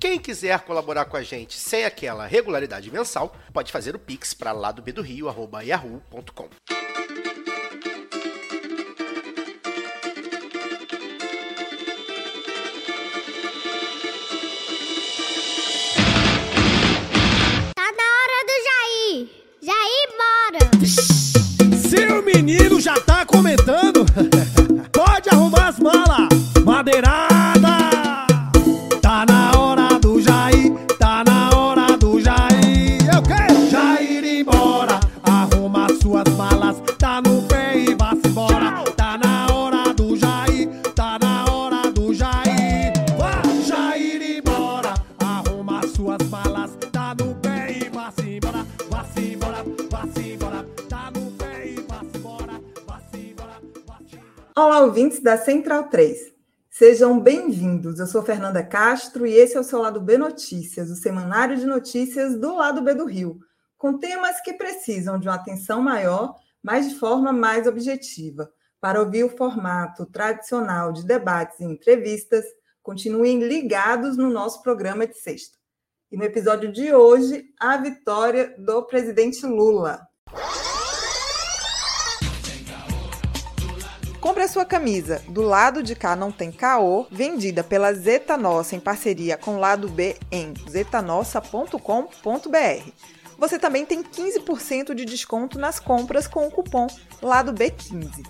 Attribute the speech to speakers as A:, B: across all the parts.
A: Quem quiser colaborar com a gente sem aquela regularidade mensal, pode fazer o pix para lá do do Rio, yahoo.com.
B: Tá na hora do Jair. Jair, bora.
C: Seu menino já tá comentando?
D: Olá, ouvintes da Central 3. Sejam bem-vindos. Eu sou Fernanda Castro e esse é o seu Lado B Notícias, o semanário de notícias do Lado B do Rio, com temas que precisam de uma atenção maior, mas de forma mais objetiva. Para ouvir o formato tradicional de debates e entrevistas, continuem ligados no nosso programa de sexta. E no episódio de hoje, a vitória do presidente Lula. Compre a sua camisa Do Lado de Cá Não Tem Caô, vendida pela Zeta Nossa em parceria com o Lado B em zetanossa.com.br. Você também tem 15% de desconto nas compras com o cupom Lado B15.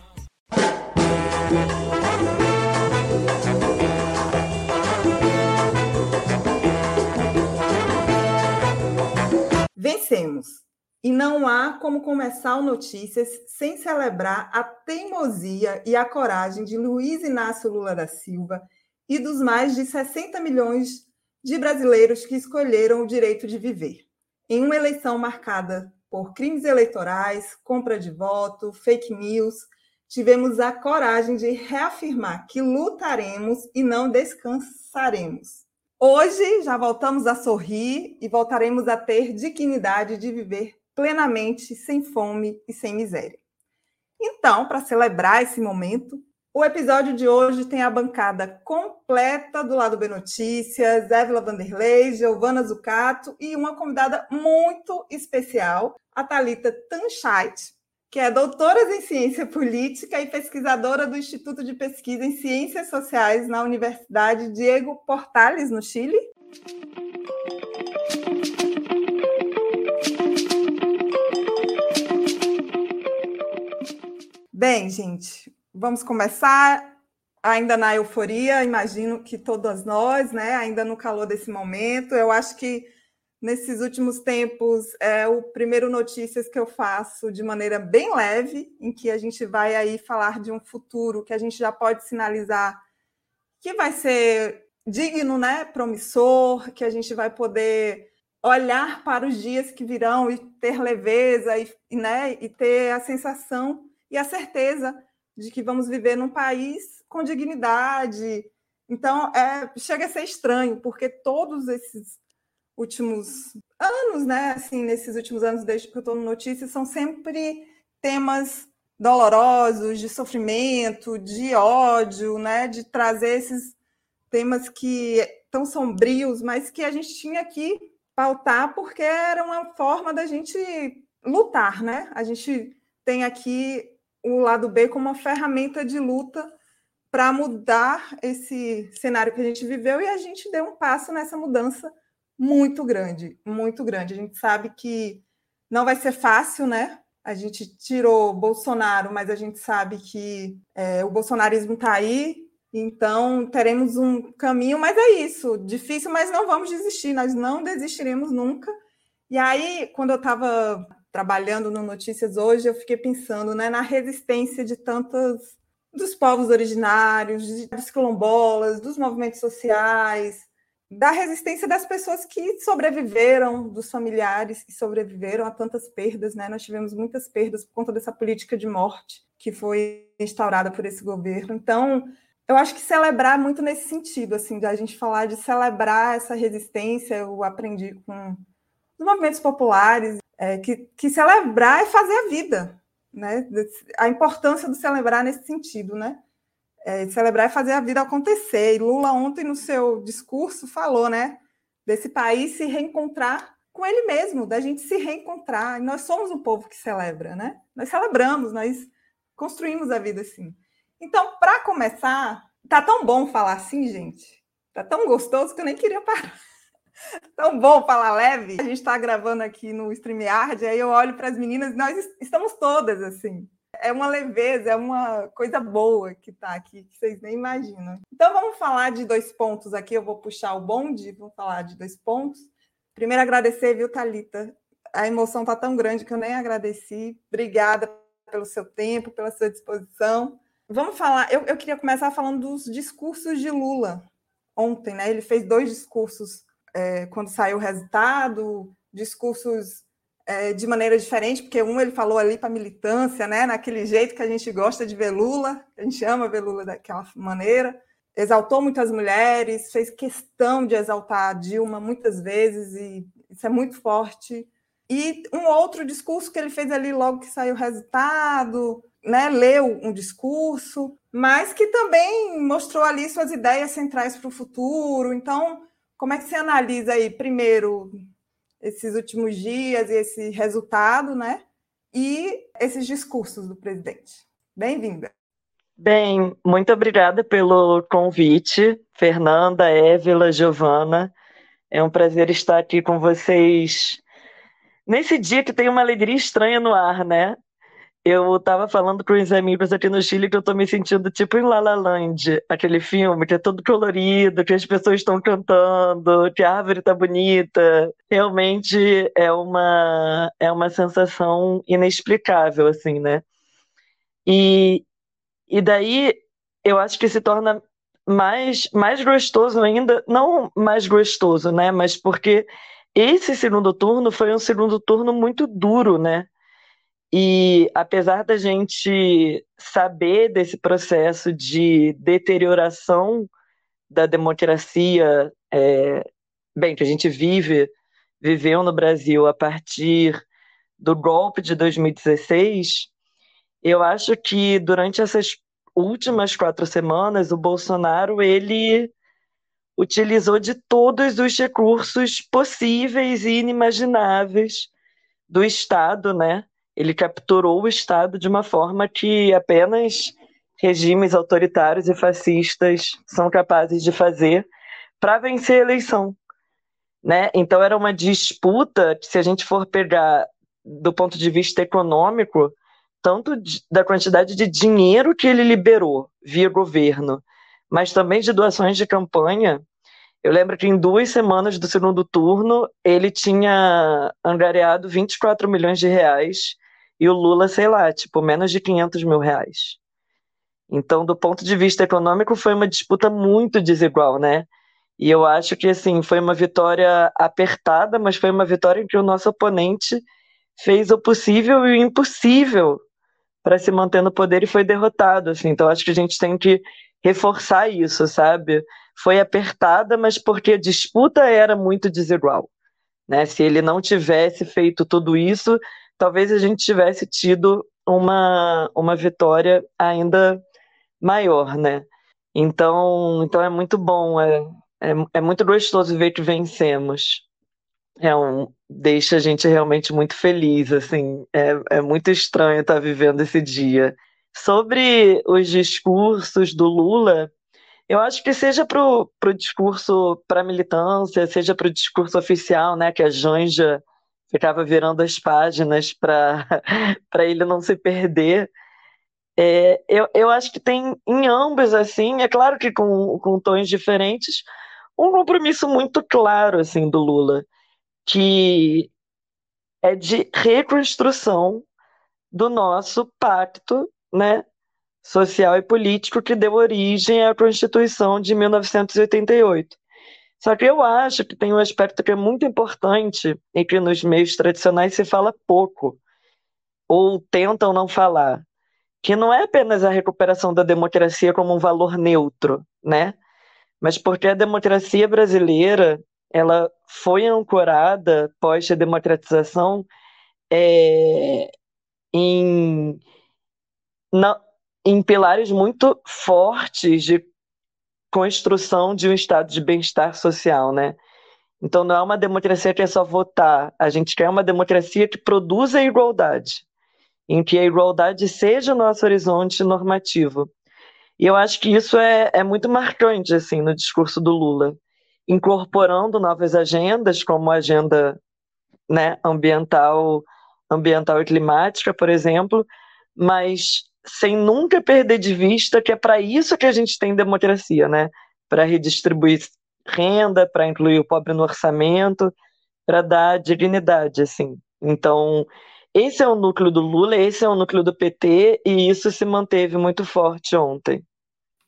D: Vencemos! E não há como começar o Notícias sem celebrar a teimosia e a coragem de Luiz Inácio Lula da Silva e dos mais de 60 milhões de brasileiros que escolheram o direito de viver. Em uma eleição marcada por crimes eleitorais, compra de voto, fake news, tivemos a coragem de reafirmar que lutaremos e não descansaremos. Hoje já voltamos a sorrir e voltaremos a ter dignidade de viver plenamente, sem fome e sem miséria. Então, para celebrar esse momento, o episódio de hoje tem a bancada completa do lado B Notícias, Évila Vanderlei, Giovana Zucato e uma convidada muito especial, a Thalita Tanchait, que é doutora em Ciência Política e pesquisadora do Instituto de Pesquisa em Ciências Sociais na Universidade Diego Portales, no Chile. Bem, gente, vamos começar ainda na euforia, imagino que todas nós, né, ainda no calor desse momento. Eu acho que nesses últimos tempos é o primeiro notícias que eu faço de maneira bem leve, em que a gente vai aí falar de um futuro que a gente já pode sinalizar que vai ser digno, né, promissor, que a gente vai poder olhar para os dias que virão e ter leveza e, né, e ter a sensação e a certeza de que vamos viver num país com dignidade. Então, é, chega a ser estranho, porque todos esses últimos anos, né, assim, nesses últimos anos, desde que eu estou no Notícias, são sempre temas dolorosos, de sofrimento, de ódio, né, de trazer esses temas que tão sombrios, mas que a gente tinha que pautar porque era uma forma da gente lutar, né? A gente tem aqui o lado B como uma ferramenta de luta para mudar esse cenário que a gente viveu e a gente deu um passo nessa mudança muito grande, muito grande. A gente sabe que não vai ser fácil, né? A gente tirou Bolsonaro, mas a gente sabe que é, o bolsonarismo está aí, então teremos um caminho, mas é isso, difícil, mas não vamos desistir, nós não desistiremos nunca. E aí, quando eu estava trabalhando no Notícias hoje, eu fiquei pensando né, na resistência de tantas dos povos originários, dos quilombolas, dos movimentos sociais, da resistência das pessoas que sobreviveram, dos familiares que sobreviveram a tantas perdas, né? Nós tivemos muitas perdas por conta dessa política de morte que foi instaurada por esse governo. Então, eu acho que celebrar muito nesse sentido, assim, de a gente falar de celebrar essa resistência, eu aprendi com os movimentos populares, é, que, que celebrar é fazer a vida, né? A importância do celebrar nesse sentido, né? É, celebrar é fazer a vida acontecer. E Lula ontem no seu discurso falou, né, desse país se reencontrar com ele mesmo, da gente se reencontrar. E nós somos um povo que celebra, né? Nós celebramos, nós construímos a vida assim. Então, para começar, tá tão bom falar assim, gente. Tá tão gostoso que eu nem queria parar. Tão bom falar leve. A gente está gravando aqui no StreamYard, aí eu olho para as meninas e nós estamos todas assim é uma leveza, é uma coisa boa que está aqui, que vocês nem imaginam. Então vamos falar de dois pontos aqui, eu vou puxar o bonde, vou falar de dois pontos. Primeiro agradecer, viu, Talita? A emoção está tão grande que eu nem agradeci. Obrigada pelo seu tempo, pela sua disposição. Vamos falar, eu, eu queria começar falando dos discursos de Lula ontem, né? Ele fez dois discursos é, quando saiu o resultado, discursos é, de maneira diferente, porque um ele falou ali para militância, né, naquele jeito que a gente gosta de ver Lula, a gente ama ver Lula daquela maneira, exaltou muitas mulheres, fez questão de exaltar a Dilma muitas vezes, e isso é muito forte. E um outro discurso que ele fez ali logo que saiu o resultado, né, leu um discurso, mas que também mostrou ali suas ideias centrais para o futuro. Então, como é que você analisa aí, primeiro, esses últimos dias e esse resultado, né? E esses discursos do presidente. Bem-vinda.
E: Bem, muito obrigada pelo convite, Fernanda, Évila, Giovana. É um prazer estar aqui com vocês nesse dia que tem uma alegria estranha no ar, né? Eu estava falando com os amigos aqui no Chile que eu estou me sentindo tipo em La La Land, aquele filme que é todo colorido, que as pessoas estão cantando, que a árvore está bonita. Realmente é uma é uma sensação inexplicável assim, né? E e daí eu acho que se torna mais mais gostoso ainda, não mais gostoso, né, mas porque esse segundo turno foi um segundo turno muito duro, né? E apesar da gente saber desse processo de deterioração da democracia, é, bem, que a gente vive, viveu no Brasil a partir do golpe de 2016, eu acho que durante essas últimas quatro semanas o Bolsonaro ele utilizou de todos os recursos possíveis e inimagináveis do Estado, né? Ele capturou o Estado de uma forma que apenas regimes autoritários e fascistas são capazes de fazer para vencer a eleição. Né? Então era uma disputa que, se a gente for pegar do ponto de vista econômico, tanto da quantidade de dinheiro que ele liberou via governo, mas também de doações de campanha, eu lembro que em duas semanas do segundo turno ele tinha angariado 24 milhões de reais e o Lula, sei lá, tipo, menos de 500 mil reais. Então, do ponto de vista econômico, foi uma disputa muito desigual, né? E eu acho que, assim, foi uma vitória apertada, mas foi uma vitória em que o nosso oponente fez o possível e o impossível para se manter no poder e foi derrotado, assim. Então, acho que a gente tem que reforçar isso, sabe? Foi apertada, mas porque a disputa era muito desigual. Né? Se ele não tivesse feito tudo isso, talvez a gente tivesse tido uma, uma vitória ainda maior, né? Então, então é muito bom, é, é, é muito gostoso ver que vencemos. É um, deixa a gente realmente muito feliz, assim, é, é muito estranho estar vivendo esse dia. Sobre os discursos do Lula, eu acho que seja para o discurso para a militância, seja para o discurso oficial, né, que a Janja ficava virando as páginas para ele não se perder. É, eu, eu acho que tem em ambos, assim, é claro que com, com tons diferentes, um compromisso muito claro assim do Lula, que é de reconstrução do nosso pacto né, social e político que deu origem à Constituição de 1988. Só que eu acho que tem um aspecto que é muito importante e que nos meios tradicionais se fala pouco, ou tentam não falar, que não é apenas a recuperação da democracia como um valor neutro, né? Mas porque a democracia brasileira ela foi ancorada pós a democratização é, em, na, em pilares muito fortes de construção de um estado de bem-estar social, né? Então não é uma democracia que é só votar, a gente quer uma democracia que produza a igualdade, em que a igualdade seja o nosso horizonte normativo. E eu acho que isso é, é muito marcante assim no discurso do Lula, incorporando novas agendas, como a agenda né, ambiental, ambiental e climática, por exemplo, mas sem nunca perder de vista que é para isso que a gente tem democracia, né? Para redistribuir renda, para incluir o pobre no orçamento, para dar dignidade, assim. Então, esse é o núcleo do Lula, esse é o núcleo do PT, e isso se manteve muito forte ontem.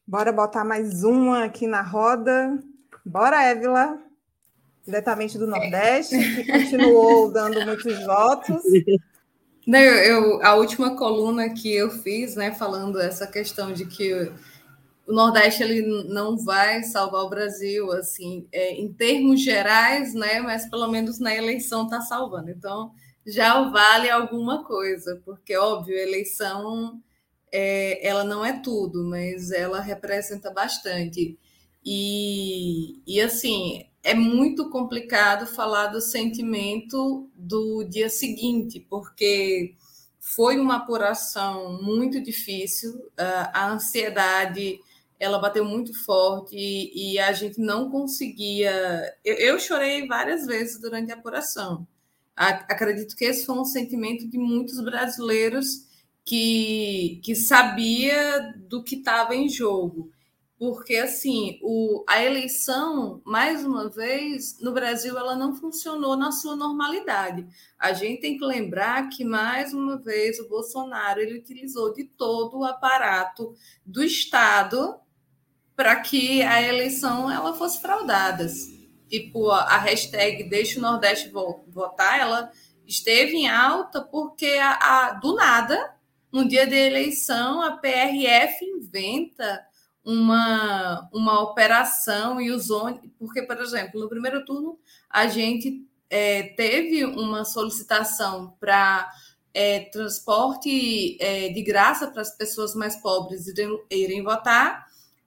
D: Bora botar mais uma aqui na roda. Bora, Évila, diretamente do Nordeste, que continuou dando muitos votos.
F: Não, eu, a última coluna que eu fiz, né, falando essa questão de que o Nordeste ele não vai salvar o Brasil, assim, é, em termos gerais, né, mas pelo menos na eleição está salvando. Então, já vale alguma coisa, porque, óbvio, a eleição é, ela não é tudo, mas ela representa bastante. E, e assim, é muito complicado falar do sentimento do dia seguinte, porque foi uma apuração muito difícil, a ansiedade ela bateu muito forte e, a gente não conseguia. Eu, eu, chorei várias vezes durante a apuração. acredito que esse foi um sentimento de muitos brasileiros que, que sabia do que estava em jogo porque assim o, a eleição mais uma vez no Brasil ela não funcionou na sua normalidade. A gente tem que lembrar que mais uma vez o Bolsonaro ele utilizou de todo o aparato do Estado para que a eleição ela fosse fraudada. Tipo a hashtag deixa o Nordeste votar ela esteve em alta porque a, a do nada no dia da eleição a PRF inventa uma, uma operação e os ônibus, porque, por exemplo, no primeiro turno a gente é, teve uma solicitação para é, transporte é, de graça para as pessoas mais pobres irem, votar.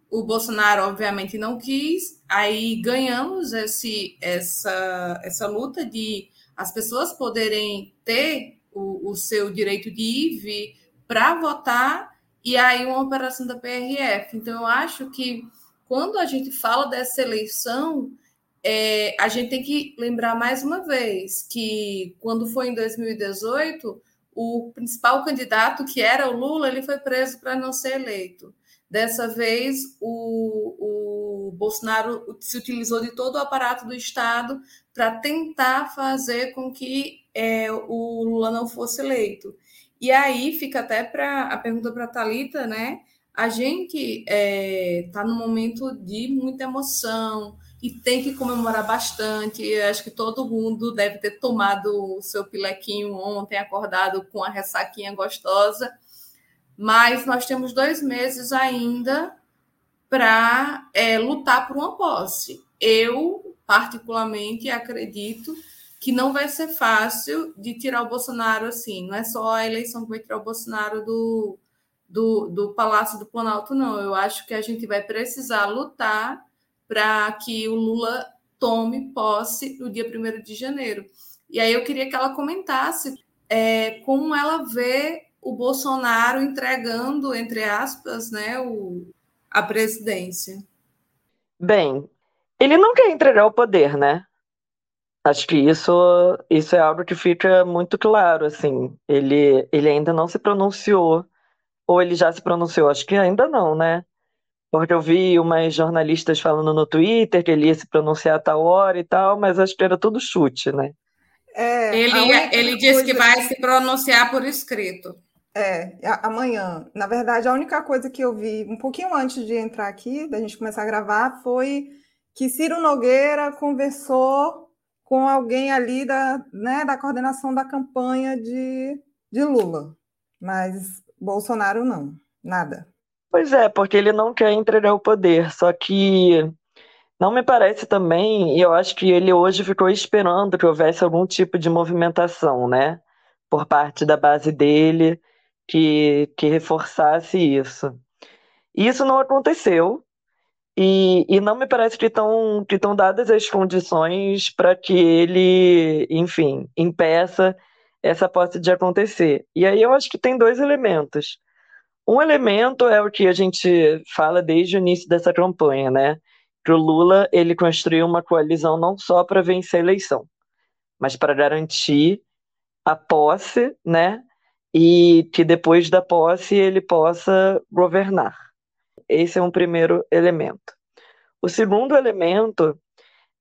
F: O Bolsonaro, obviamente, não quis. Aí ganhamos esse, essa, essa luta de as pessoas poderem ter o, o seu direito de ir para votar e aí uma operação da PRF. Então, eu acho que quando a gente fala dessa eleição, é, a gente tem que lembrar mais uma vez que quando foi em 2018, o principal candidato, que era o Lula, ele foi preso para não ser eleito. Dessa vez, o, o Bolsonaro se utilizou de todo o aparato do Estado para tentar fazer com que é, o Lula não fosse eleito. E aí fica até para a pergunta para a Thalita, né? A gente está é, tá num momento de muita emoção e tem que comemorar bastante. Eu acho que todo mundo deve ter tomado o seu pilequinho ontem, acordado com a ressaquinha gostosa. Mas nós temos dois meses ainda para é, lutar por uma posse. Eu, particularmente, acredito que não vai ser fácil de tirar o Bolsonaro assim. Não é só a eleição que vai tirar o Bolsonaro do, do, do Palácio do Planalto, não. Eu acho que a gente vai precisar lutar para que o Lula tome posse no dia 1 de janeiro. E aí eu queria que ela comentasse é, como ela vê o Bolsonaro entregando, entre aspas, né, o, a presidência.
E: Bem, ele não quer entregar o poder, né? Acho que isso, isso é algo que fica muito claro, assim. Ele, ele ainda não se pronunciou, ou ele já se pronunciou? Acho que ainda não, né? Porque eu vi umas jornalistas falando no Twitter que ele ia se pronunciar a tal hora e tal, mas acho que era tudo chute, né?
F: É, ele, ele disse que vai se pronunciar por escrito.
D: É, amanhã. Na verdade, a única coisa que eu vi um pouquinho antes de entrar aqui, da gente começar a gravar, foi que Ciro Nogueira conversou com alguém ali da, né, da coordenação da campanha de, de Lula, mas Bolsonaro não, nada.
E: Pois é, porque ele não quer entregar o poder, só que não me parece também, e eu acho que ele hoje ficou esperando que houvesse algum tipo de movimentação, né, por parte da base dele, que, que reforçasse isso. Isso não aconteceu, e, e não me parece que estão que dadas as condições para que ele, enfim, impeça essa posse de acontecer. E aí eu acho que tem dois elementos. Um elemento é o que a gente fala desde o início dessa campanha, né? Que o Lula ele construiu uma coalizão não só para vencer a eleição, mas para garantir a posse, né? E que depois da posse ele possa governar. Esse é um primeiro elemento. O segundo elemento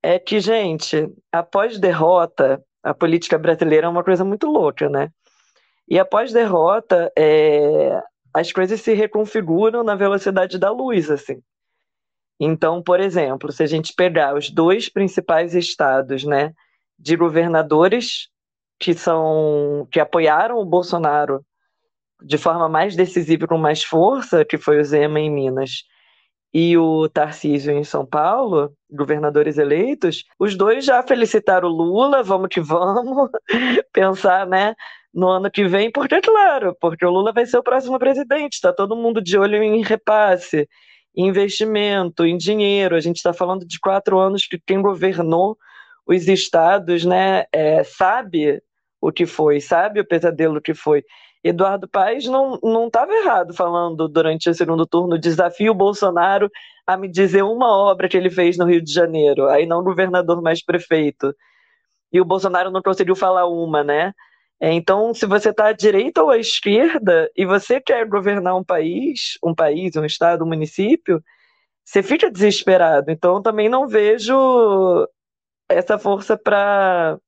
E: é que, gente, após derrota, a política brasileira é uma coisa muito louca, né? E após derrota, é, as coisas se reconfiguram na velocidade da luz, assim. Então, por exemplo, se a gente pegar os dois principais estados, né, de governadores que são que apoiaram o Bolsonaro de forma mais decisiva com mais força, que foi o Zema em Minas e o Tarcísio em São Paulo, governadores eleitos, os dois já felicitaram o Lula, vamos que vamos, pensar, né, no ano que vem, porque, claro, porque o Lula vai ser o próximo presidente, está todo mundo de olho em repasse, em investimento, em dinheiro. A gente está falando de quatro anos que quem governou os estados, né, é, sabe o que foi, sabe o pesadelo que foi. Eduardo Paes não estava errado falando durante o segundo turno, desafio Bolsonaro a me dizer uma obra que ele fez no Rio de Janeiro, aí não governador, mas prefeito. E o Bolsonaro não conseguiu falar uma, né? Então, se você está à direita ou à esquerda e você quer governar um país, um país, um estado, um município, você fica desesperado. Então, também não vejo essa força para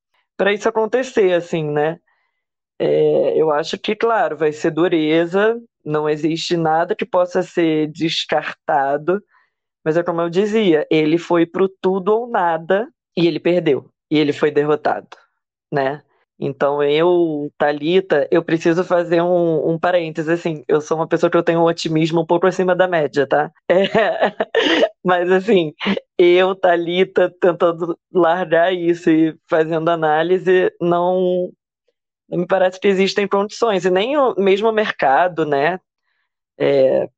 E: isso acontecer, assim, né? É, eu acho que, claro, vai ser dureza, não existe nada que possa ser descartado, mas é como eu dizia, ele foi pro tudo ou nada e ele perdeu, e ele foi derrotado, né? Então eu, Talita, eu preciso fazer um, um parênteses, assim, eu sou uma pessoa que eu tenho um otimismo um pouco acima da média, tá? É, mas assim, eu, Talita, tentando largar isso e fazendo análise, não, me parece que existem condições, e nem o mesmo mercado, né, é,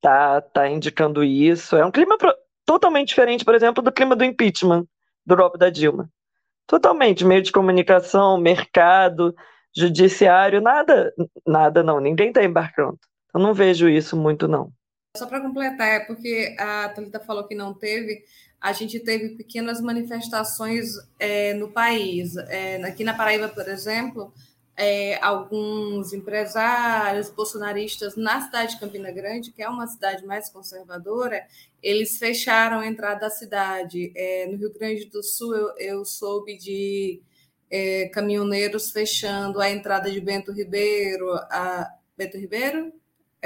E: tá, tá indicando isso. É um clima pro, totalmente diferente, por exemplo, do clima do impeachment do golpe da Dilma. Totalmente, meio de comunicação, mercado, judiciário, nada, nada não, ninguém está embarcando. Eu não vejo isso muito, não.
F: Só para completar, é porque a Thalita falou que não teve, a gente teve pequenas manifestações é, no país. É, aqui na Paraíba, por exemplo, é, alguns empresários bolsonaristas na cidade de Campina Grande, que é uma cidade mais conservadora, eles fecharam a entrada da cidade. É, no Rio Grande do Sul, eu, eu soube de é, caminhoneiros fechando a entrada de Bento Ribeiro. A, Bento Ribeiro?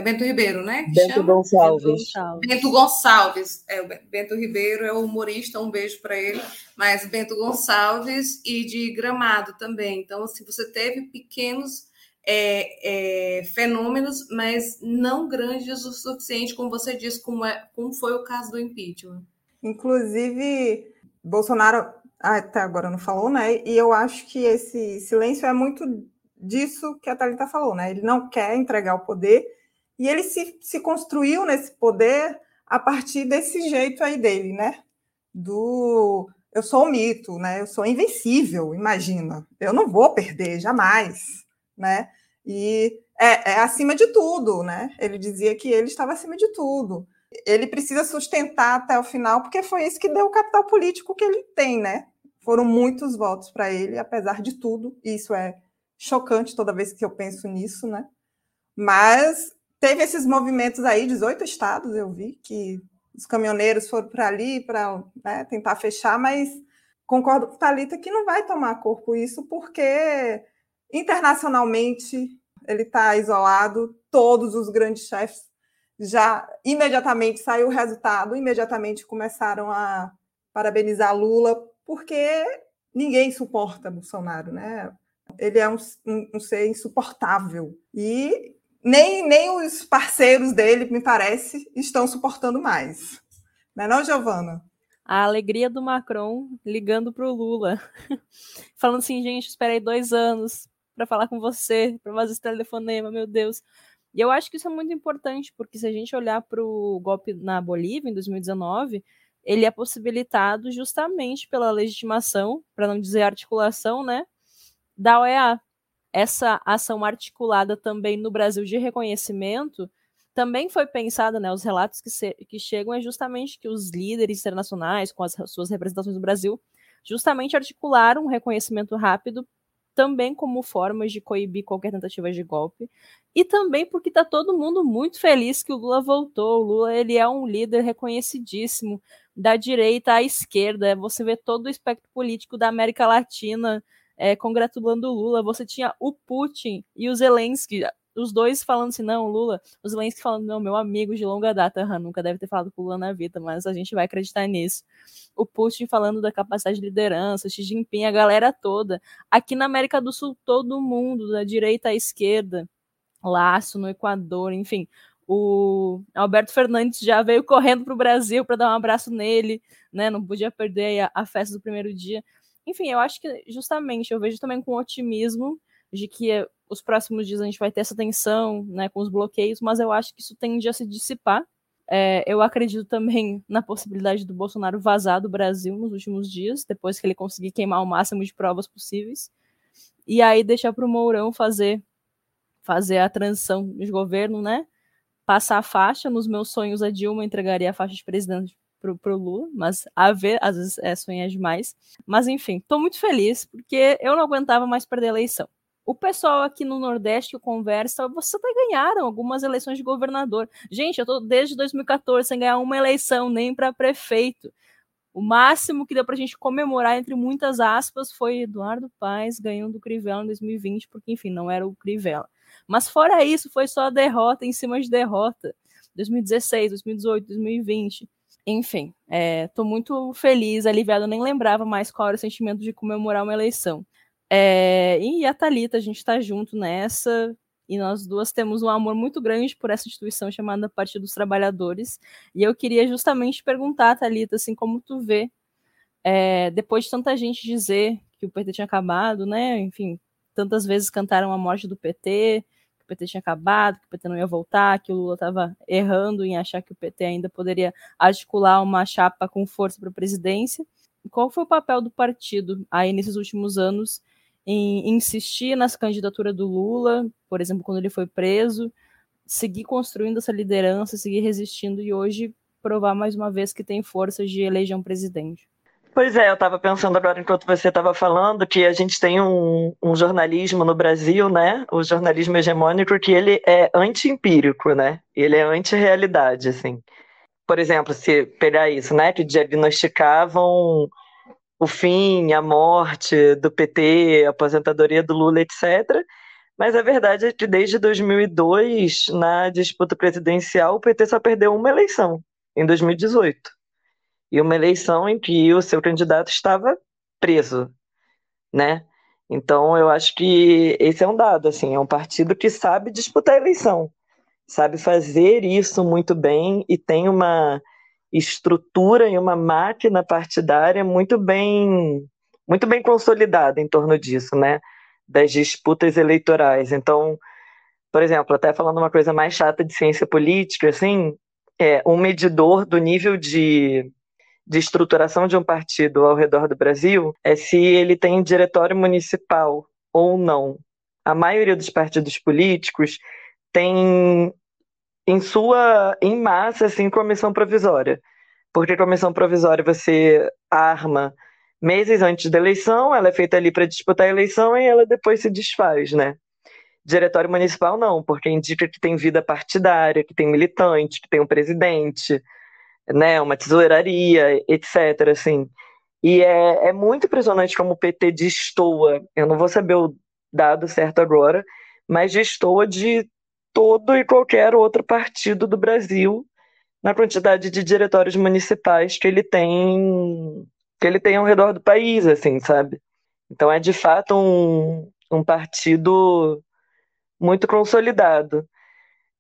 F: É Bento Ribeiro, né?
E: Bento chama? Gonçalves.
F: Bento Gonçalves. É, o Bento Ribeiro é o humorista, um beijo para ele. Mas Bento Gonçalves e de Gramado também. Então, assim, você teve pequenos é, é, fenômenos, mas não grandes o suficiente, como você disse, como, é, como foi o caso do impeachment.
D: Inclusive, Bolsonaro até agora não falou, né? E eu acho que esse silêncio é muito disso que a Thalita falou, né? Ele não quer entregar o poder e ele se, se construiu nesse poder a partir desse jeito aí dele, né? Do eu sou um mito, né? Eu sou invencível, imagina. Eu não vou perder jamais, né? E é, é, acima de tudo, né? Ele dizia que ele estava acima de tudo. Ele precisa sustentar até o final, porque foi isso que deu o capital político que ele tem, né? Foram muitos votos para ele, apesar de tudo. E isso é chocante toda vez que eu penso nisso, né? Mas teve esses movimentos aí, 18 estados eu vi, que os caminhoneiros foram para ali para né, tentar fechar, mas concordo com Thalita que não vai tomar corpo isso, porque internacionalmente ele está isolado, todos os grandes chefes já imediatamente saiu o resultado, imediatamente começaram a parabenizar Lula, porque ninguém suporta Bolsonaro, né? Ele é um, um, um ser insuportável. E nem, nem os parceiros dele, me parece, estão suportando mais. Não é não, Giovana?
G: A alegria do Macron ligando para o Lula, falando assim, gente, esperei dois anos para falar com você, para fazer esse telefonema, meu Deus. E eu acho que isso é muito importante, porque se a gente olhar para o golpe na Bolívia, em 2019, ele é possibilitado justamente pela legitimação, para não dizer articulação, né, da OEA. Essa ação articulada também no Brasil de reconhecimento também foi pensada, né, os relatos que, se, que chegam é justamente que os líderes internacionais, com as suas representações no Brasil, justamente articularam um reconhecimento rápido também como formas de coibir qualquer tentativa de golpe, e também porque está todo mundo muito feliz que o Lula voltou. O Lula ele é um líder reconhecidíssimo da direita à esquerda. Você vê todo o espectro político da América Latina é, congratulando o Lula. Você tinha o Putin e o Zelensky, os dois falando assim, não, Lula, os Zelensky falando, não, meu amigo de longa data, nunca deve ter falado com o Lula na vida, mas a gente vai acreditar nisso. O Putin falando da capacidade de liderança, Xi Jinping, a galera toda. Aqui na América do Sul, todo mundo, da direita à esquerda, Laço no Equador, enfim. O Alberto Fernandes já veio correndo para o Brasil para dar um abraço nele, né? Não podia perder a, a festa do primeiro dia. Enfim, eu acho que justamente eu vejo também com otimismo de que os próximos dias a gente vai ter essa tensão, né, com os bloqueios, mas eu acho que isso tende a se dissipar. É, eu acredito também na possibilidade do Bolsonaro vazar do Brasil nos últimos dias, depois que ele conseguir queimar o máximo de provas possíveis, e aí deixar para o Mourão fazer fazer a transição de governo, né? Passar a faixa. Nos meus sonhos, a Dilma entregaria a faixa de presidente pro, pro Lula, mas a ver, às vezes é sonhar demais. Mas enfim, tô muito feliz, porque eu não aguentava mais perder a eleição. O pessoal aqui no Nordeste que conversa, vocês até ganharam algumas eleições de governador. Gente, eu tô desde 2014 sem ganhar uma eleição, nem para prefeito. O máximo que deu pra gente comemorar, entre muitas aspas, foi Eduardo Paes ganhando o Crivella em 2020, porque, enfim, não era o Crivella. Mas fora isso, foi só derrota em cima de derrota. 2016, 2018, 2020. Enfim, estou é, muito feliz, aliviado, nem lembrava mais qual era o sentimento de comemorar uma eleição. É, e a Thalita, a gente está junto nessa, e nós duas temos um amor muito grande por essa instituição chamada Partido dos Trabalhadores. E eu queria justamente perguntar, Thalita, assim, como tu vê, é, depois de tanta gente dizer que o PT tinha acabado, né? Enfim, tantas vezes cantaram a morte do PT, PT tinha acabado, que o PT não ia voltar, que o Lula estava errando em achar que o PT ainda poderia articular uma chapa com força para a presidência. Qual foi o papel do partido aí nesses últimos anos em insistir nas candidaturas do Lula, por exemplo, quando ele foi preso, seguir construindo essa liderança, seguir resistindo e hoje provar mais uma vez que tem força de eleger um presidente.
E: Pois é, eu estava pensando agora enquanto você estava falando que a gente tem um, um, jornalismo no Brasil, né? O jornalismo hegemônico que ele é anti-empírico, né? Ele é anti-realidade, assim. Por exemplo, se pegar isso, né? Que diagnosticavam o fim, a morte do PT, a aposentadoria do Lula, etc. Mas a verdade é que desde 2002, na disputa presidencial, o PT só perdeu uma eleição, em 2018. E uma eleição em que o seu candidato estava preso, né? Então, eu acho que esse é um dado, assim, é um partido que sabe disputar a eleição, sabe fazer isso muito bem e tem uma estrutura e uma máquina partidária muito bem muito bem consolidada em torno disso, né? Das disputas eleitorais. Então, por exemplo, até falando uma coisa mais chata de ciência política, assim, é um medidor do nível de, de estruturação de um partido ao redor do Brasil é se ele tem diretório municipal ou não. A maioria dos partidos políticos tem em sua, em massa, assim, comissão provisória. Porque comissão provisória você arma meses antes da eleição, ela é feita ali para disputar a eleição e ela depois se desfaz, né? Diretório municipal não, porque indica que tem vida partidária, que tem militante, que tem um presidente, né, uma tesouraria, etc, assim. E é, é muito impressionante como o PT destoa, eu não vou saber o dado certo agora, mas destoa de todo e qualquer outro partido do Brasil na quantidade de diretórios municipais que ele tem que ele tem ao redor do país, assim, sabe? Então é de fato um, um partido muito consolidado.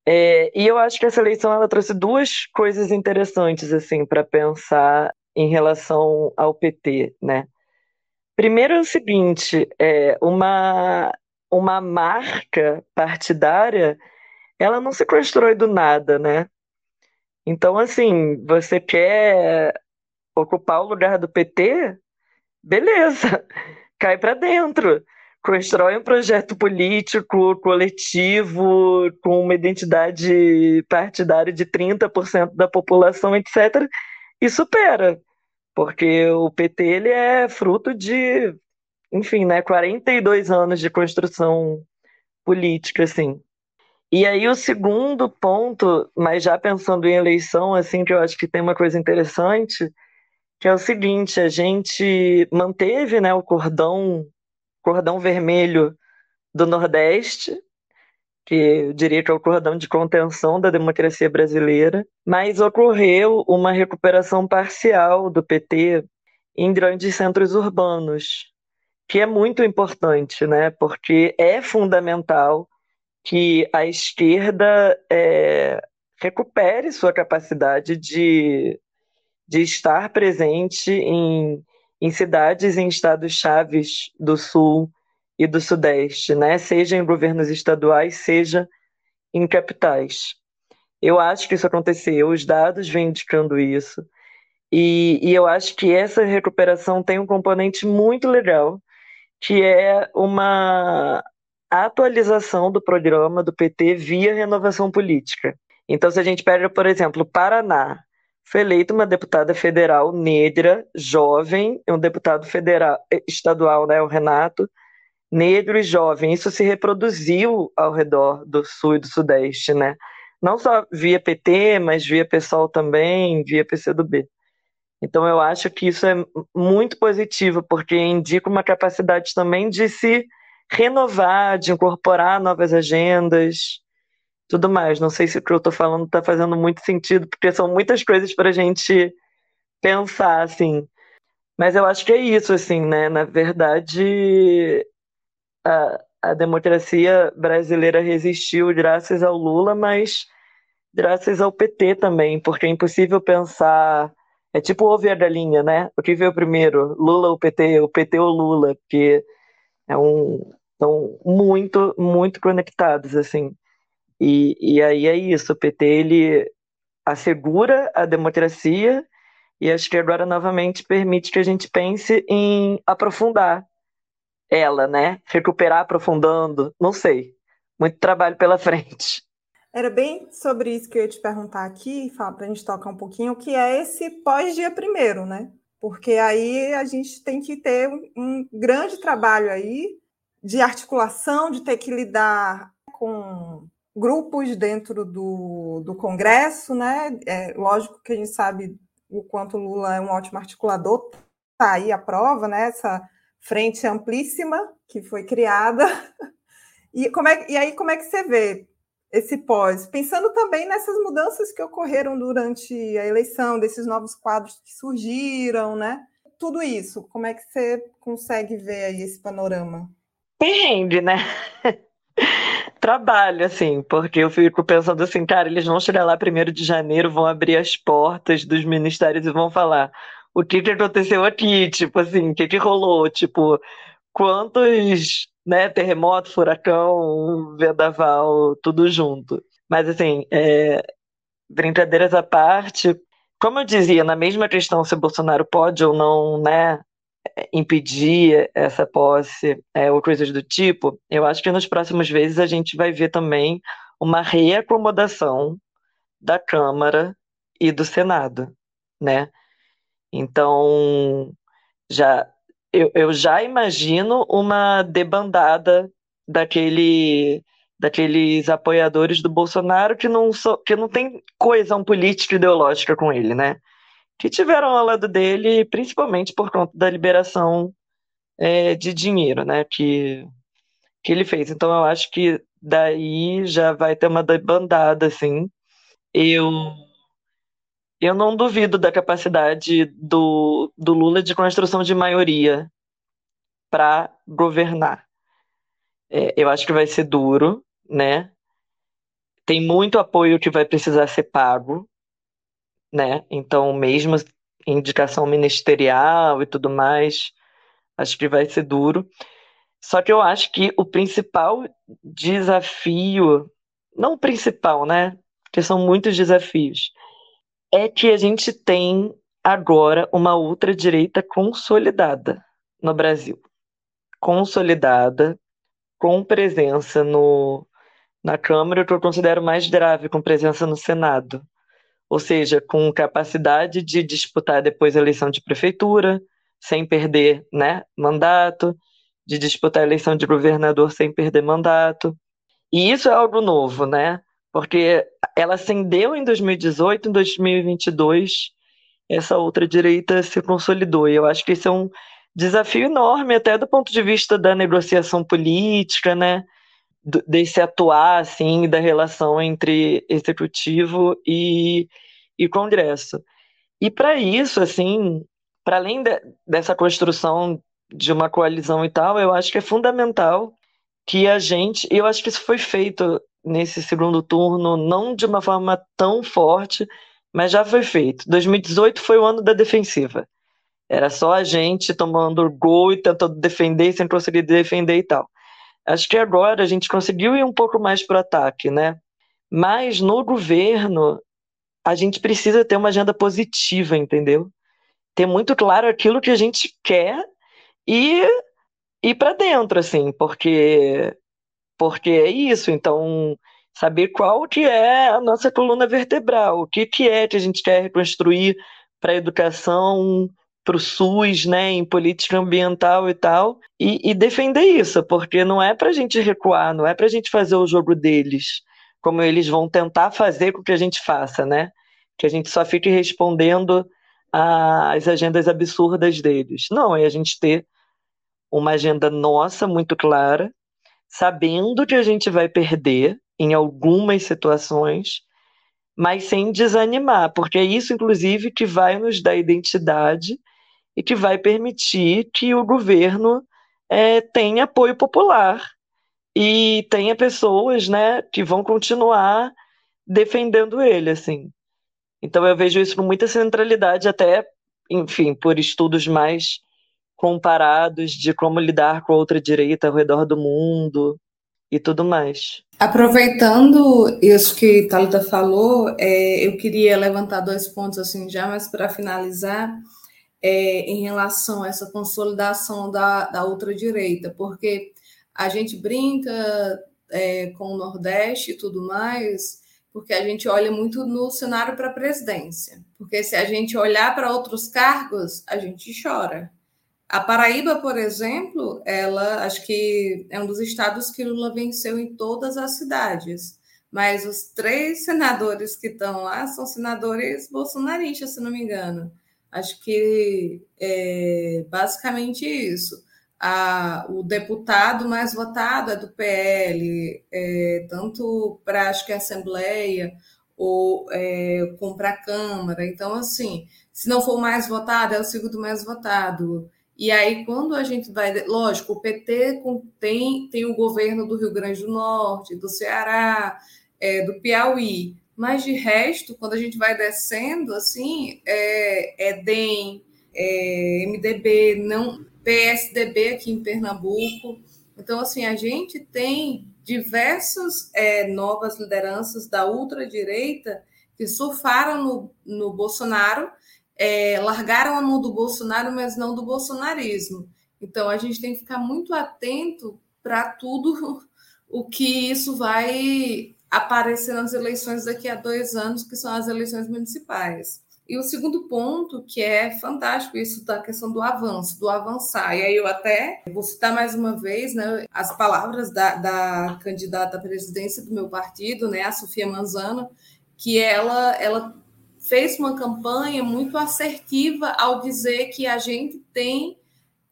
E: É, e eu acho que essa eleição ela trouxe duas coisas interessantes assim para pensar em relação ao PT, né? Primeiro é o seguinte, é uma uma marca partidária, ela não se constrói do nada, né? Então, assim, você quer ocupar o lugar do PT? Beleza, cai para dentro. Constrói um projeto político, coletivo, com uma identidade partidária de 30% da população, etc., e supera. Porque o PT ele é fruto de, enfim, né, 42 anos de construção política, assim. E aí o segundo ponto, mas já pensando em eleição, assim, que eu acho que tem uma coisa interessante, que é o seguinte, a gente manteve, né, o cordão, cordão vermelho do Nordeste, que eu diria que é o cordão de contenção da democracia brasileira, mas ocorreu uma recuperação parcial do PT em grandes centros urbanos, que é muito importante, né, porque é fundamental que a esquerda é, recupere sua capacidade de, de estar presente em, em cidades em estados chaves do Sul e do Sudeste, né? seja em governos estaduais, seja em capitais. Eu acho que isso aconteceu, os dados vêm indicando isso. E, e, eu acho que essa recuperação tem um componente muito legal, que é uma atualização do programa do PT via renovação política. Então, se a gente pega, por exemplo, Paraná, foi eleita uma deputada federal negra, jovem, um deputado federal eh, estadual, né, o Renato, negro e jovem. Isso se reproduziu ao redor do sul e do sudeste, né? Não só via PT, mas via PSOL também, via PCdoB. Então eu acho que isso é muito positivo, porque indica uma capacidade também de se renovar, de incorporar novas agendas, tudo mais. Não sei se o que eu estou falando está fazendo muito sentido, porque são muitas coisas para a gente pensar, assim. Mas eu acho que é isso, assim, né? Na verdade, a, a democracia brasileira resistiu graças ao Lula, mas graças ao PT também, porque é impossível pensar. É tipo ovo e a galinha, né? O que veio primeiro? Lula ou PT? O PT ou Lula? Porque é um, estão muito, muito conectados, assim. E, e aí é isso, o PT, ele assegura a democracia e acho que agora, novamente, permite que a gente pense em aprofundar ela, né? Recuperar aprofundando, não sei. Muito trabalho pela frente.
D: Era bem sobre isso que eu ia te perguntar aqui, para a gente tocar um pouquinho, o que é esse pós-dia primeiro, né? Porque aí a gente tem que ter um grande trabalho aí de articulação, de ter que lidar com grupos dentro do, do Congresso, né? É lógico que a gente sabe o quanto Lula é um ótimo articulador, tá aí a prova, né? Essa frente amplíssima que foi criada. E, como é, e aí, como é que você vê esse pós? Pensando também nessas mudanças que ocorreram durante a eleição, desses novos quadros que surgiram, né? Tudo isso, como é que você consegue ver aí esse panorama?
E: Perrengue, né? Trabalho, assim, porque eu fico pensando assim, cara, eles vão chegar lá primeiro de janeiro, vão abrir as portas dos ministérios e vão falar o que que aconteceu aqui, tipo assim, o que que rolou, tipo, quantos, né, terremoto, furacão, vendaval, tudo junto. Mas assim, é, brincadeiras à parte, como eu dizia, na mesma questão se Bolsonaro pode ou não, né, impedir essa posse é, ou coisas do tipo, eu acho que nos próximos vezes a gente vai ver também uma reacomodação da Câmara e do Senado, né? Então, já eu, eu já imagino uma debandada daquele daqueles apoiadores do Bolsonaro que não so, que não tem coesão política ideológica com ele, né? Que tiveram ao lado dele, principalmente por conta da liberação é, de dinheiro, né, que, que ele fez. Então eu acho que daí já vai ter uma bandada, assim. Eu eu não duvido da capacidade do, do Lula de construção de maioria para governar. É, eu acho que vai ser duro, né? Tem muito apoio que vai precisar ser pago, né? Então, mesmo indicação ministerial e tudo mais, acho que vai ser duro. Só que eu acho que o principal desafio, não o principal, né? Porque são muitos desafios, é que a gente tem agora uma ultradireita consolidada no Brasil. Consolidada, com presença no, na Câmara, que eu considero mais grave, com presença no Senado. Ou seja, com capacidade de disputar depois a eleição de prefeitura, sem perder né, mandato, de disputar a eleição de governador sem perder mandato. E isso é algo novo, né? Porque ela ascendeu em 2018, em 2022, essa outra direita se consolidou. E eu acho que isso é um desafio enorme, até do ponto de vista da negociação política, né? Desse atuar assim da relação entre executivo e, e Congresso. E para isso, assim, para além de, dessa construção de uma coalizão e tal, eu acho que é fundamental que a gente, eu acho que isso foi feito nesse segundo turno, não de uma forma tão forte, mas já foi feito. 2018 foi o ano da defensiva. Era só a gente tomando gol e tentando defender sem conseguir defender e tal. Acho que agora a gente conseguiu ir um pouco mais para o ataque, né? Mas no governo, a gente precisa ter uma agenda positiva, entendeu? Ter muito claro aquilo que a gente quer e ir para dentro, assim, porque porque é isso. Então, saber qual que é a nossa coluna vertebral, o que que é que a gente quer reconstruir para a educação, para o SUS, né, em política ambiental e tal, e, e defender isso, porque não é para a gente recuar, não é para a gente fazer o jogo deles, como eles vão tentar fazer com que a gente faça, né? Que a gente só fique respondendo às agendas absurdas deles. Não, é a gente ter uma agenda nossa muito clara, sabendo que a gente vai perder em algumas situações, mas sem desanimar, porque é isso, inclusive, que vai nos dar identidade e que vai permitir que o governo é, tenha apoio popular e tenha pessoas né, que vão continuar defendendo ele. assim. Então eu vejo isso com muita centralidade, até, enfim, por estudos mais comparados de como lidar com outra direita ao redor do mundo e tudo mais.
F: Aproveitando isso que Thalita falou, é, eu queria levantar dois pontos assim já, mas para finalizar, é, em relação a essa consolidação da, da ultradireita, porque a gente brinca é, com o Nordeste e tudo mais, porque a gente olha muito no cenário para a presidência. Porque se a gente olhar para outros cargos, a gente chora. A Paraíba, por exemplo, ela acho que é um dos estados que Lula venceu em todas as cidades. Mas os três senadores que estão lá são senadores bolsonaristas, se não me engano. Acho que é basicamente isso. A, o deputado mais votado é do PL, é, tanto para acho que a Assembleia ou é, como para a Câmara. Então, assim, se não for o mais votado, é o segundo mais votado. E aí, quando a gente vai. Lógico, o PT tem, tem o governo do Rio Grande do Norte, do Ceará, é, do Piauí. Mas de resto, quando a gente vai descendo, assim, é, é DEM, é MDB, não PSDB aqui em Pernambuco. Então, assim, a gente tem diversas é, novas lideranças da ultradireita que surfaram no, no Bolsonaro, é, largaram a mão do Bolsonaro, mas não do bolsonarismo. Então, a gente tem que ficar muito atento para tudo o que isso vai aparecer nas eleições daqui a dois anos, que são as eleições municipais. E o segundo ponto, que é fantástico, isso da questão do avanço, do avançar. E aí eu até vou citar mais uma vez né, as palavras da, da candidata à presidência do meu partido, né, a Sofia Manzano, que ela, ela fez uma campanha muito assertiva ao dizer que a gente tem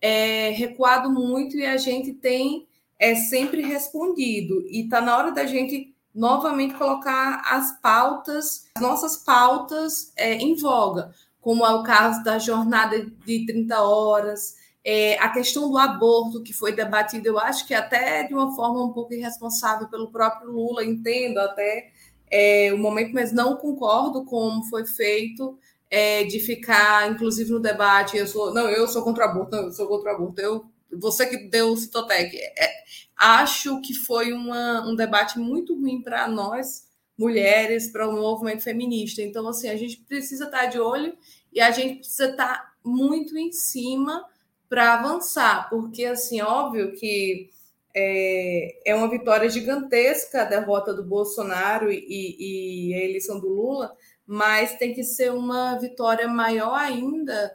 F: é, recuado muito e a gente tem é, sempre respondido. E está na hora da gente novamente colocar as pautas, as nossas pautas é, em voga, como é o caso da jornada de 30 horas, é, a questão do aborto que foi debatida, eu acho que até de uma forma um pouco irresponsável pelo próprio Lula, entendo até é, o momento, mas não concordo com como foi feito é, de ficar, inclusive no debate, eu sou, não, eu sou contra o aborto, não, eu sou contra o aborto, eu, você que deu o Citotec, é, acho que foi uma, um debate muito ruim para nós, mulheres, para o movimento feminista. Então, assim, a gente precisa estar de olho e a gente precisa estar muito em cima para avançar, porque, assim, óbvio que é, é uma vitória gigantesca a derrota do Bolsonaro e, e a eleição do Lula, mas tem que ser uma vitória maior ainda.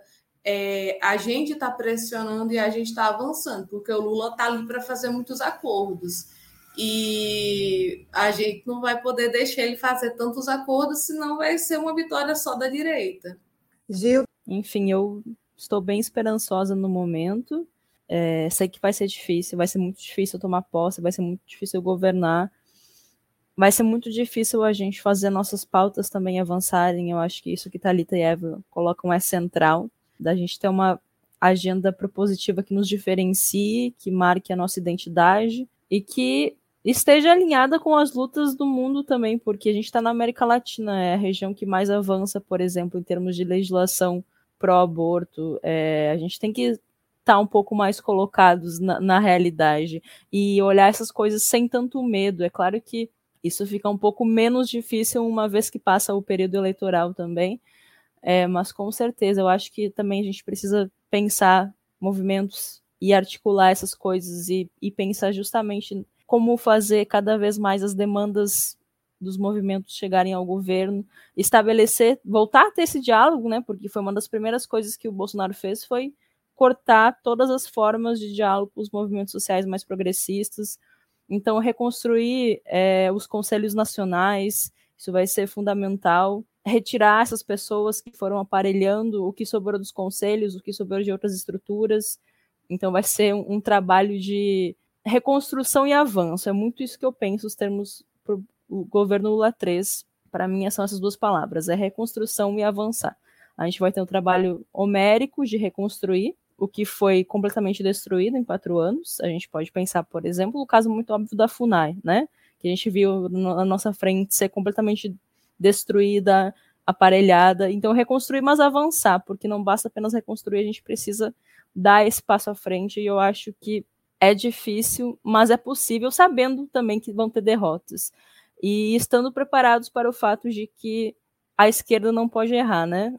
F: É, a gente está pressionando e a gente está avançando, porque o Lula está ali para fazer muitos acordos. E a gente não vai poder deixar ele fazer tantos acordos, senão vai ser uma vitória só da direita.
D: Gil.
G: Enfim, eu estou bem esperançosa no momento. É, sei que vai ser difícil, vai ser muito difícil tomar posse, vai ser muito difícil governar, vai ser muito difícil a gente fazer nossas pautas também avançarem. Eu acho que isso que Thalita e Eva colocam é central, da gente ter uma agenda propositiva que nos diferencie, que marque a nossa identidade e que esteja alinhada com as lutas do mundo também, porque a gente está na América Latina, é a região que mais avança, por exemplo, em termos de legislação pró-aborto. É, a gente tem que estar tá um pouco mais colocados na, na realidade e olhar essas coisas sem tanto medo. É claro que isso fica um pouco menos difícil uma vez que passa o período eleitoral também, é, mas com certeza eu acho que também a gente precisa pensar movimentos e articular essas coisas e, e pensar justamente como fazer cada vez mais as demandas dos movimentos chegarem ao governo, estabelecer, voltar a ter esse diálogo, né? Porque foi uma das primeiras coisas que o Bolsonaro fez foi cortar todas as formas de diálogo com os movimentos sociais mais progressistas, então, reconstruir é, os conselhos nacionais, isso vai ser fundamental. Retirar essas pessoas que foram aparelhando o que sobrou dos conselhos, o que sobrou de outras estruturas. Então, vai ser um, um trabalho de reconstrução e avanço. É muito isso que eu penso, os termos para o governo Lula 3. Para mim, são essas duas palavras: é reconstrução e avançar. A gente vai ter um trabalho homérico de reconstruir, o que foi completamente destruído em quatro anos. A gente pode pensar, por exemplo, o caso muito óbvio da FUNAI, né? Que a gente viu na nossa frente ser completamente destruída, aparelhada. Então, reconstruir, mas avançar, porque não basta apenas reconstruir, a gente precisa dar esse passo à frente. E eu acho que é difícil, mas é possível, sabendo também que vão ter derrotas. E estando preparados para o fato de que a esquerda não pode errar, né?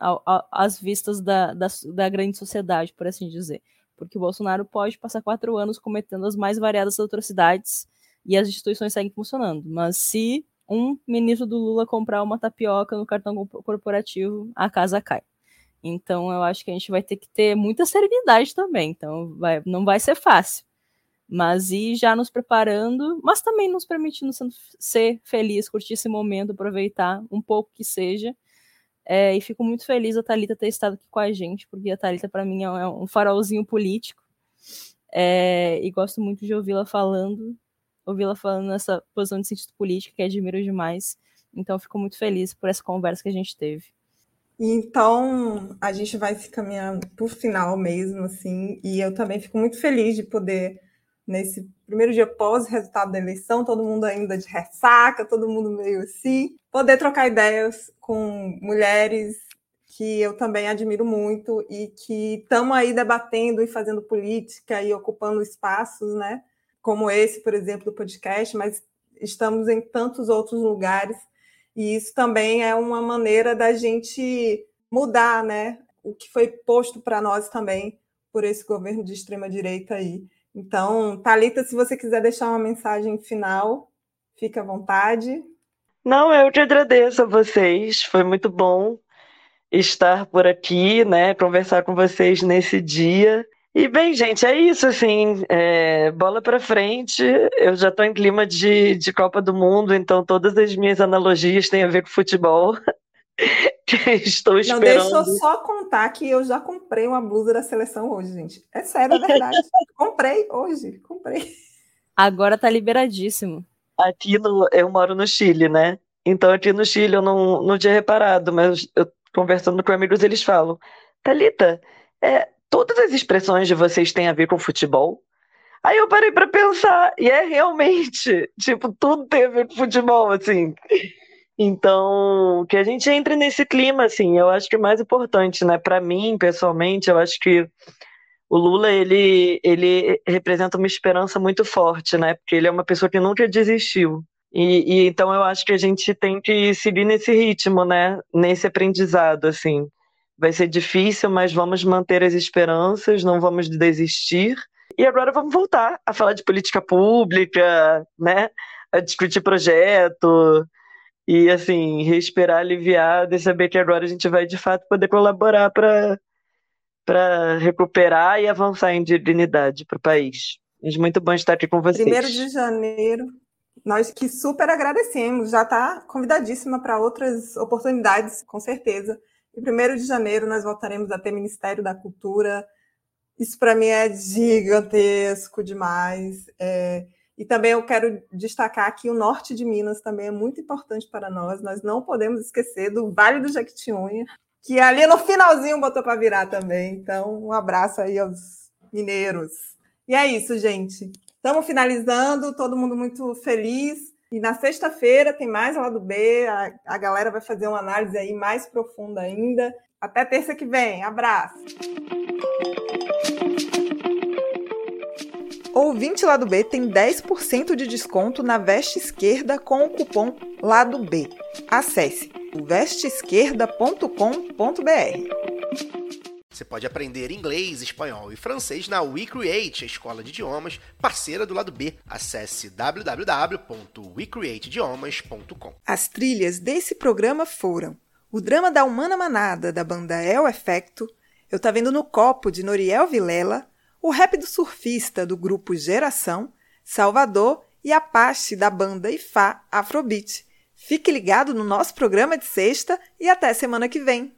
G: Às vistas da, da, da, grande sociedade, por assim dizer. Porque o Bolsonaro pode passar quatro anos cometendo as mais variadas atrocidades e as instituições seguem funcionando. Mas se um ministro do Lula comprar uma tapioca no cartão corporativo, a casa cai. Então eu acho que a gente vai ter que ter muita serenidade também. Então vai, não vai ser fácil mas ir já nos preparando, mas também nos permitindo ser feliz, curtir esse momento, aproveitar um pouco que seja. É, e fico muito feliz a Thalita ter estado aqui com a gente, porque a Thalita, para mim, é um farolzinho político. É, e gosto muito de ouvi-la falando, ouvi-la falando nessa posição de sentido político, que admiro demais. Então, fico muito feliz por essa conversa que a gente teve.
D: Então, a gente vai se caminhando para o final mesmo, assim, e eu também fico muito feliz de poder nesse primeiro dia pós resultado da eleição, todo mundo ainda de ressaca, todo mundo meio assim, poder trocar ideias com mulheres que eu também admiro muito e que estamos aí debatendo e fazendo política e ocupando espaços, né? Como esse, por exemplo, do podcast, mas estamos em tantos outros lugares e isso também é uma maneira da gente mudar, né? O que foi posto para nós também por esse governo de extrema direita aí. Então, Talita, se você quiser deixar uma mensagem final, fique à vontade.
E: Não, eu te agradeço a vocês. Foi muito bom estar por aqui, né? Conversar com vocês nesse dia. E bem, gente, é isso, assim, é, bola para frente. Eu já estou em clima de, de Copa do Mundo, então todas as minhas analogias têm a ver com futebol. Estou esperando. Não, deixa
D: eu só contar que eu já comprei uma blusa da seleção hoje, gente. É sério, é verdade. comprei hoje, comprei.
G: Agora tá liberadíssimo.
E: aqui no, eu moro no Chile, né? Então aqui no Chile eu não, não tinha reparado, mas eu conversando com amigos eles falam, Thalita, é, todas as expressões de vocês têm a ver com futebol? Aí eu parei para pensar, e é realmente, tipo, tudo tem a ver com futebol, assim. Então, que a gente entre nesse clima, assim, eu acho que é mais importante, né? Para mim, pessoalmente, eu acho que o Lula, ele, ele representa uma esperança muito forte, né? Porque ele é uma pessoa que nunca desistiu. E, e, então eu acho que a gente tem que seguir nesse ritmo, né? Nesse aprendizado, assim. Vai ser difícil, mas vamos manter as esperanças, não vamos desistir. E agora vamos voltar a falar de política pública, né? A discutir projeto, e assim, respirar aliviado e saber que agora a gente vai de fato poder colaborar para para recuperar e avançar em dignidade para o país. É muito bom estar aqui com vocês.
D: Primeiro de janeiro, nós que super agradecemos, já está convidadíssima para outras oportunidades, com certeza. E primeiro de janeiro nós voltaremos a ter Ministério da Cultura. Isso para mim é gigantesco demais. É, e também eu quero destacar que o norte de Minas também é muito importante para nós. Nós não podemos esquecer do Vale do Jequitinhonha, que ali no finalzinho botou para virar também. Então, um abraço aí aos mineiros. E é isso, gente. Estamos finalizando, todo mundo muito feliz. E na sexta-feira tem mais lá do B. A, a galera vai fazer uma análise aí mais profunda ainda. Até terça que vem. Abraço. Ouvinte Lado B tem 10% de desconto na veste esquerda com o cupom Lado B. Acesse vesteesquerda.com.br.
A: Você pode aprender inglês, espanhol e francês na WeCreate, a escola de idiomas parceira do lado B. Acesse www.wecreateidiomas.com.
D: As trilhas desse programa foram o drama da Humana Manada, da banda El Efecto, Eu Tá Vendo no Copo, de Noriel Vilela, o rap do surfista do grupo Geração, Salvador e Apache da banda Ifá Afrobeat. Fique ligado no nosso programa de sexta e até semana que vem.